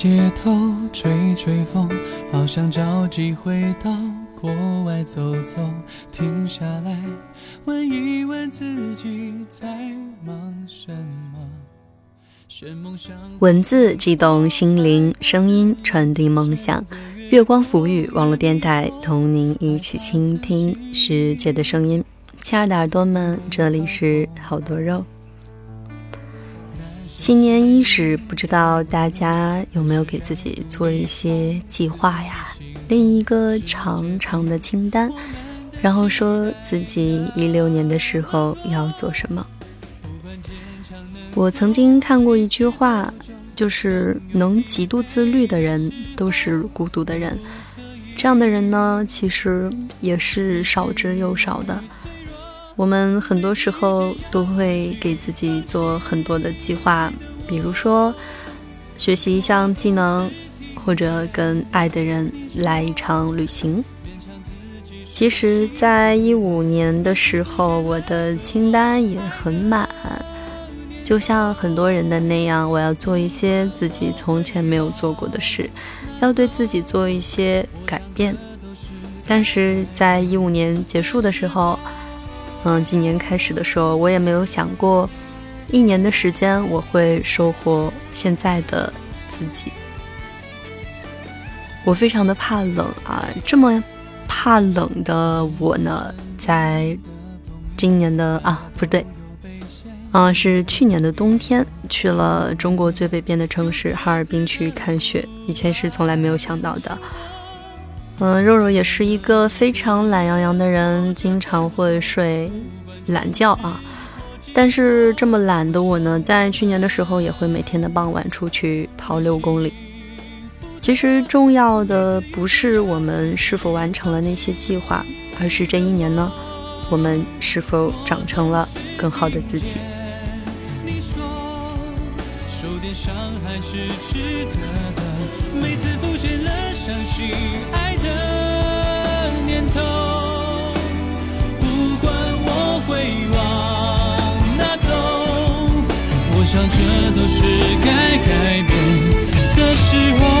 街头吹吹风，好想找机会到国外走走，停下来问一问自己在忙什么。文字激动心灵，声音传递梦想。月光浮语网络电台，同您一起倾听世界的声音。亲爱的耳朵们，这里是好多肉。新年伊始，不知道大家有没有给自己做一些计划呀？列一个长长的清单，然后说自己一六年的时候要做什么。我曾经看过一句话，就是能极度自律的人都是孤独的人。这样的人呢，其实也是少之又少的。我们很多时候都会给自己做很多的计划，比如说学习一项技能，或者跟爱的人来一场旅行。其实，在一五年的时候，我的清单也很满。就像很多人的那样，我要做一些自己从前没有做过的事，要对自己做一些改变。但是在一五年结束的时候，嗯，今年开始的时候，我也没有想过，一年的时间我会收获现在的自己。我非常的怕冷啊，这么怕冷的我呢，在今年的啊，不对。啊，是去年的冬天去了中国最北边的城市哈尔滨去看雪，以前是从来没有想到的。嗯，肉肉也是一个非常懒洋洋的人，经常会睡懒觉啊。但是这么懒的我呢，在去年的时候也会每天的傍晚出去跑六公里。其实重要的不是我们是否完成了那些计划，而是这一年呢，我们是否长成了更好的自己。你说，受点伤还是值得，每次浮现了相信爱的念头。不管我会往哪走，我想这都是该改变的时候。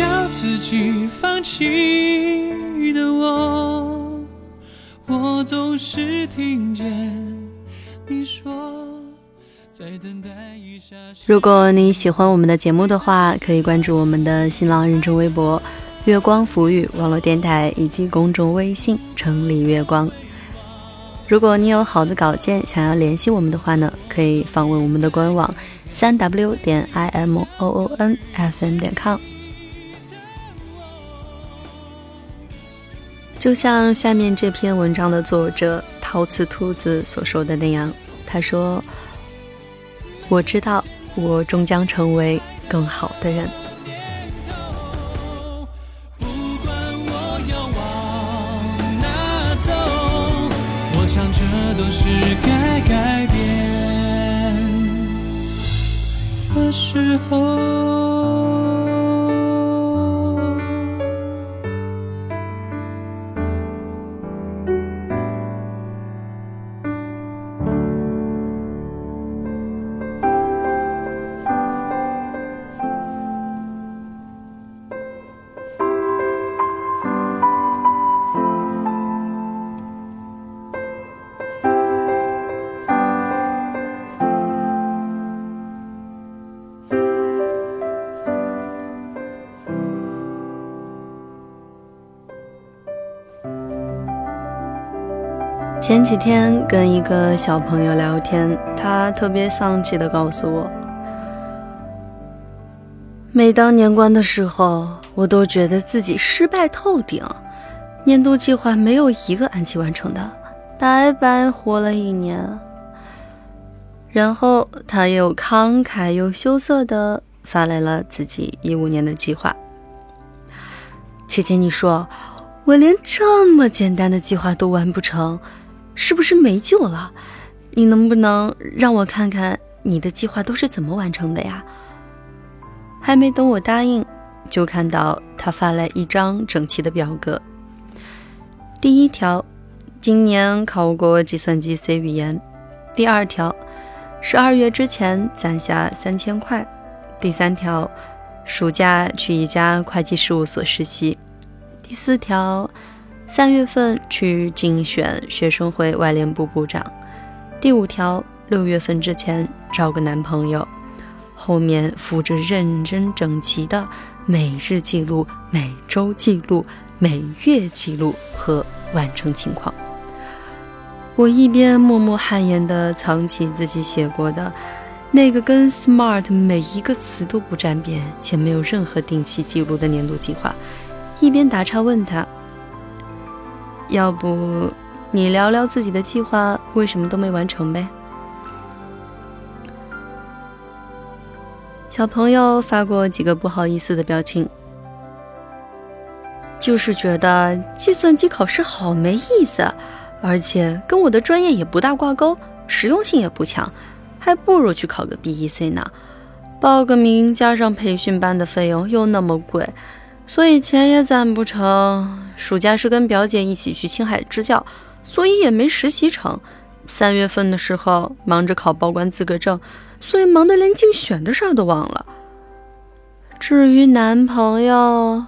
要自己放弃的我，我总是听见你说。如果你喜欢我们的节目的话，可以关注我们的新浪认证微博。月光浮语网络电台以及公众微信“城里月光”。如果你有好的稿件想要联系我们的话呢，可以访问我们的官网：三 w 点 i m o o n f m 点 com。就像下面这篇文章的作者陶瓷兔子所说的那样，他说：“我知道，我终将成为更好的人。”都是该改变的时候。前几天跟一个小朋友聊天，他特别丧气的告诉我，每当年关的时候，我都觉得自己失败透顶，年度计划没有一个按期完成的，白白活了一年。然后他又慷慨又羞涩的发来了自己一五年的计划。姐姐，你说我连这么简单的计划都完不成，是不是没救了？你能不能让我看看你的计划都是怎么完成的呀？还没等我答应，就看到他发来一张整齐的表格。第一条，今年考过计算机 C 语言。第二条，十二月之前攒下三千块。第三条。暑假去一家会计事务所实习。第四条，三月份去竞选学生会外联部部长。第五条，六月份之前找个男朋友。后面附着认真整齐的每日记录、每周记录、每月记录和完成情况。我一边默默汗颜地藏起自己写过的。那个跟 SMART 每一个词都不沾边且没有任何定期记录的年度计划，一边打岔问他：“要不你聊聊自己的计划为什么都没完成呗？”小朋友发过几个不好意思的表情，就是觉得计算机考试好没意思，而且跟我的专业也不大挂钩，实用性也不强。还不如去考个 BEC 呢，报个名加上培训班的费用又那么贵，所以钱也攒不成。暑假是跟表姐一起去青海支教，所以也没实习成。三月份的时候忙着考报关资格证，所以忙得连竞选的事儿都忘了。至于男朋友，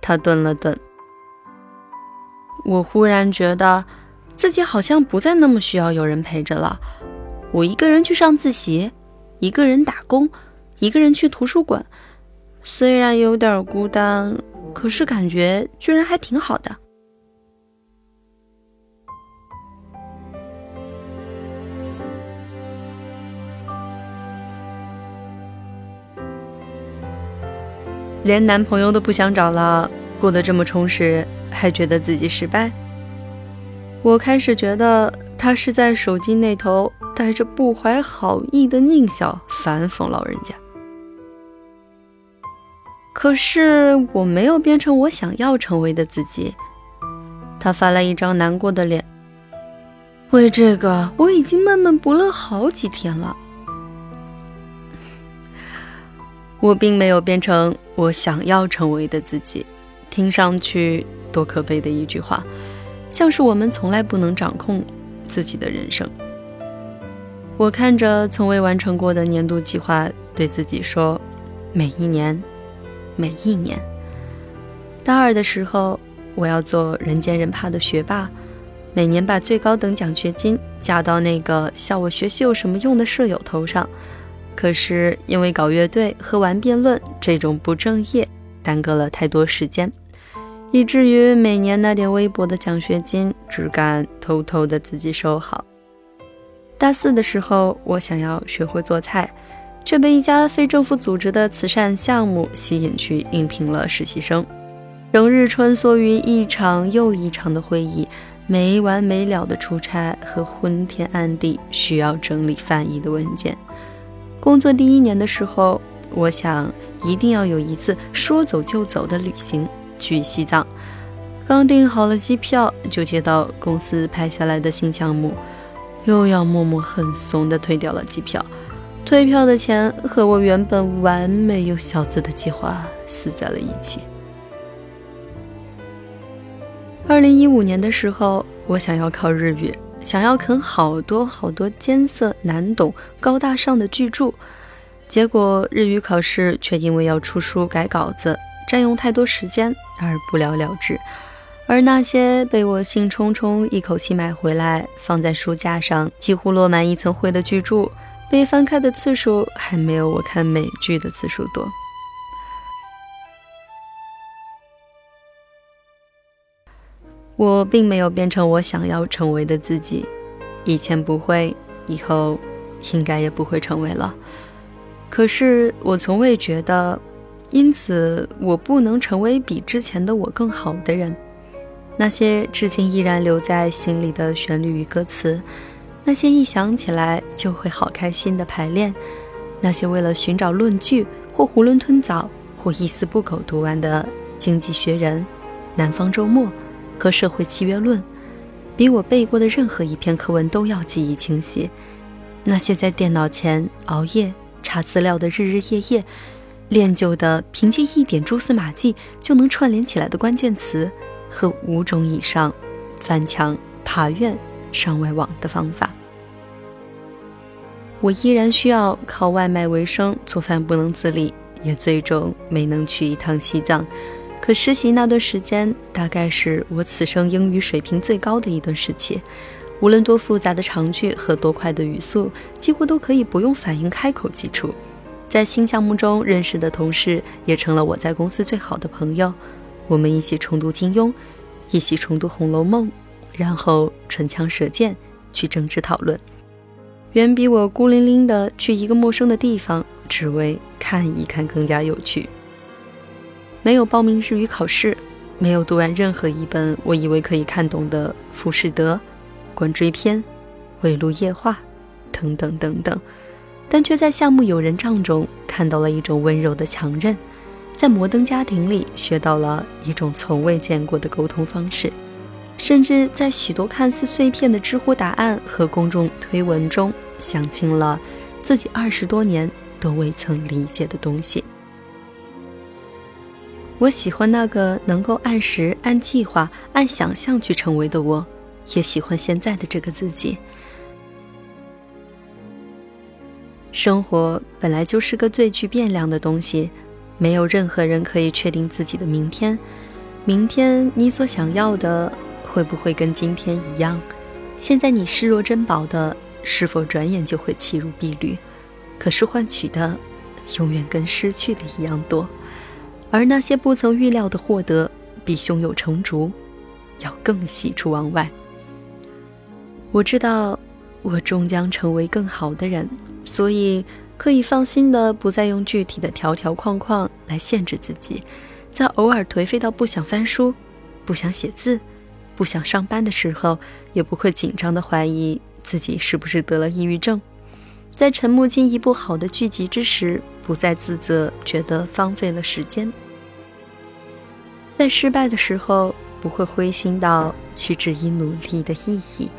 他顿了顿，我忽然觉得。自己好像不再那么需要有人陪着了。我一个人去上自习，一个人打工，一个人去图书馆。虽然有点孤单，可是感觉居然还挺好的。连男朋友都不想找了，过得这么充实，还觉得自己失败？我开始觉得他是在手机那头带着不怀好意的狞笑反讽老人家，可是我没有变成我想要成为的自己。他发来一张难过的脸，为这个我已经闷闷不乐好几天了。我并没有变成我想要成为的自己，听上去多可悲的一句话。像是我们从来不能掌控自己的人生。我看着从未完成过的年度计划，对自己说：每一年，每一年。大二的时候，我要做人见人怕的学霸，每年把最高等奖学金加到那个笑我学习有什么用的舍友头上。可是因为搞乐队和玩辩论这种不正业，耽搁了太多时间。以至于每年那点微薄的奖学金，只敢偷偷的自己收好。大四的时候，我想要学会做菜，却被一家非政府组织的慈善项目吸引去应聘了实习生，整日穿梭于一场又一场的会议，没完没了的出差和昏天暗地需要整理翻译的文件。工作第一年的时候，我想一定要有一次说走就走的旅行。去西藏，刚订好了机票，就接到公司派下来的新项目，又要默默很怂的退掉了机票。退票的钱和我原本完美又小资的计划死在了一起。二零一五年的时候，我想要考日语，想要啃好多好多艰涩难懂、高大上的巨著，结果日语考试却因为要出书改稿子。占用太多时间而不了了之，而那些被我兴冲冲一口气买回来放在书架上，几乎落满一层灰的巨著，被翻开的次数还没有我看美剧的次数多。我并没有变成我想要成为的自己，以前不会，以后应该也不会成为了。可是我从未觉得。因此，我不能成为比之前的我更好的人。那些至今依然留在心里的旋律与歌词，那些一想起来就会好开心的排练，那些为了寻找论据或囫囵吞枣，或一丝不苟读完的《经济学人》《南方周末》和《社会契约论》，比我背过的任何一篇课文都要记忆清晰。那些在电脑前熬夜查资料的日日夜夜，练就的凭借一点蛛丝马迹就能串联起来的关键词，和五种以上翻墙爬院上外网的方法，我依然需要靠外卖为生，做饭不能自理，也最终没能去一趟西藏。可实习那段时间，大概是我此生英语水平最高的一段时期。无论多复杂的长句和多快的语速，几乎都可以不用反应开口即出。在新项目中认识的同事，也成了我在公司最好的朋友。我们一起重读金庸，一起重读《红楼梦》，然后唇枪舌剑去争执讨论，远比我孤零零的去一个陌生的地方，只为看一看更加有趣。没有报名日语考试，没有读完任何一本我以为可以看懂的《浮士德》。观追篇、围炉夜话等等等等，但却在项目友人帐中看到了一种温柔的强韧，在摩登家庭里学到了一种从未见过的沟通方式，甚至在许多看似碎片的知乎答案和公众推文中想清了自己二十多年都未曾理解的东西。我喜欢那个能够按时、按计划、按想象去成为的我。也喜欢现在的这个自己。生活本来就是个最具变量的东西，没有任何人可以确定自己的明天。明天你所想要的会不会跟今天一样？现在你视若珍宝的，是否转眼就会弃如敝履？可是换取的，永远跟失去的一样多。而那些不曾预料的获得，比胸有成竹要更喜出望外。我知道，我终将成为更好的人，所以可以放心的不再用具体的条条框框来限制自己。在偶尔颓废到不想翻书、不想写字、不想上班的时候，也不会紧张的怀疑自己是不是得了抑郁症。在沉默进一部好的剧集之时，不再自责，觉得荒废了时间。在失败的时候，不会灰心到去质疑努力的意义。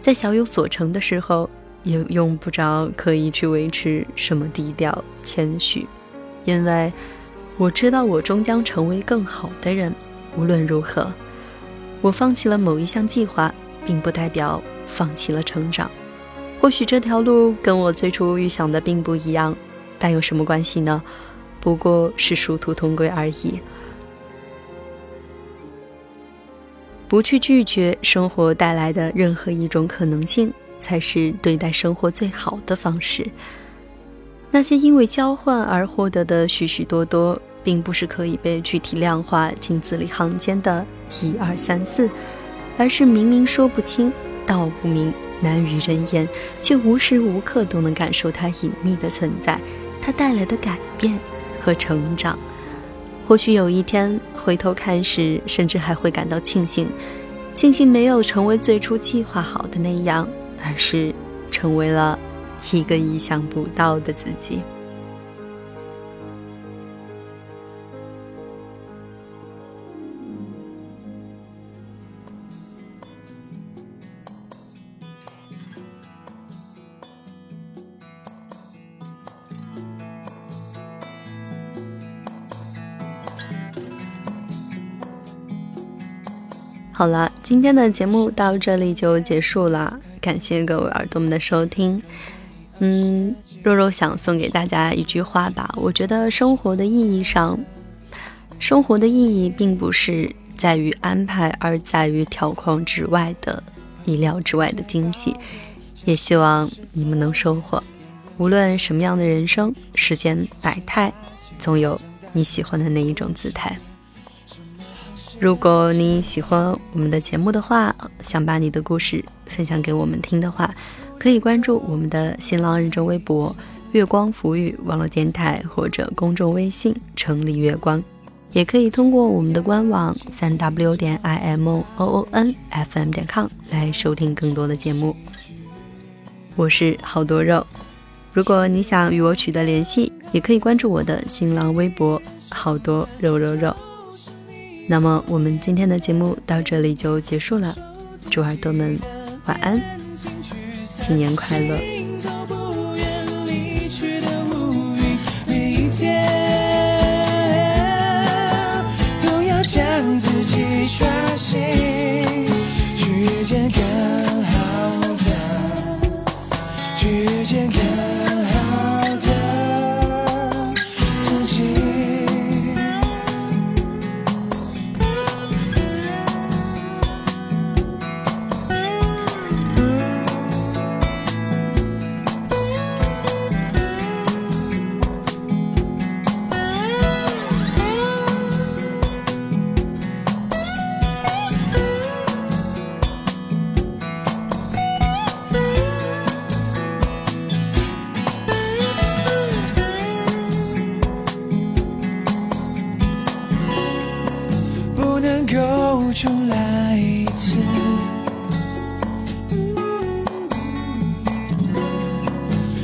在小有所成的时候，也用不着刻意去维持什么低调谦虚，因为我知道我终将成为更好的人。无论如何，我放弃了某一项计划，并不代表放弃了成长。或许这条路跟我最初预想的并不一样，但有什么关系呢？不过是殊途同归而已。不去拒绝生活带来的任何一种可能性，才是对待生活最好的方式。那些因为交换而获得的许许多多，并不是可以被具体量化进字里行间的一二三四，而是明明说不清道不明、难于人言，却无时无刻都能感受它隐秘的存在，它带来的改变和成长。或许有一天回头看时，甚至还会感到庆幸，庆幸没有成为最初计划好的那样，而是成为了一个意想不到的自己。好了，今天的节目到这里就结束了，感谢各位耳朵们的收听。嗯，肉肉想送给大家一句话吧，我觉得生活的意义上，生活的意义并不是在于安排，而在于条框之外的意料之外的惊喜。也希望你们能收获，无论什么样的人生，世间百态，总有你喜欢的那一种姿态。如果你喜欢我们的节目的话，想把你的故事分享给我们听的话，可以关注我们的新浪认证微博“月光浮语网络电台”或者公众微信“城里月光”，也可以通过我们的官网三 w 点 i m o o n f m 点 com 来收听更多的节目。我是好多肉。如果你想与我取得联系，也可以关注我的新浪微博“好多肉肉肉”。那么我们今天的节目到这里就结束了，祝耳朵们晚安，新年快乐！重来一次，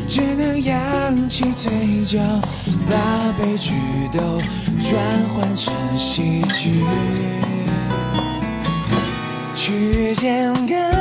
只能扬起嘴角，把悲剧都转换成喜剧，去见更。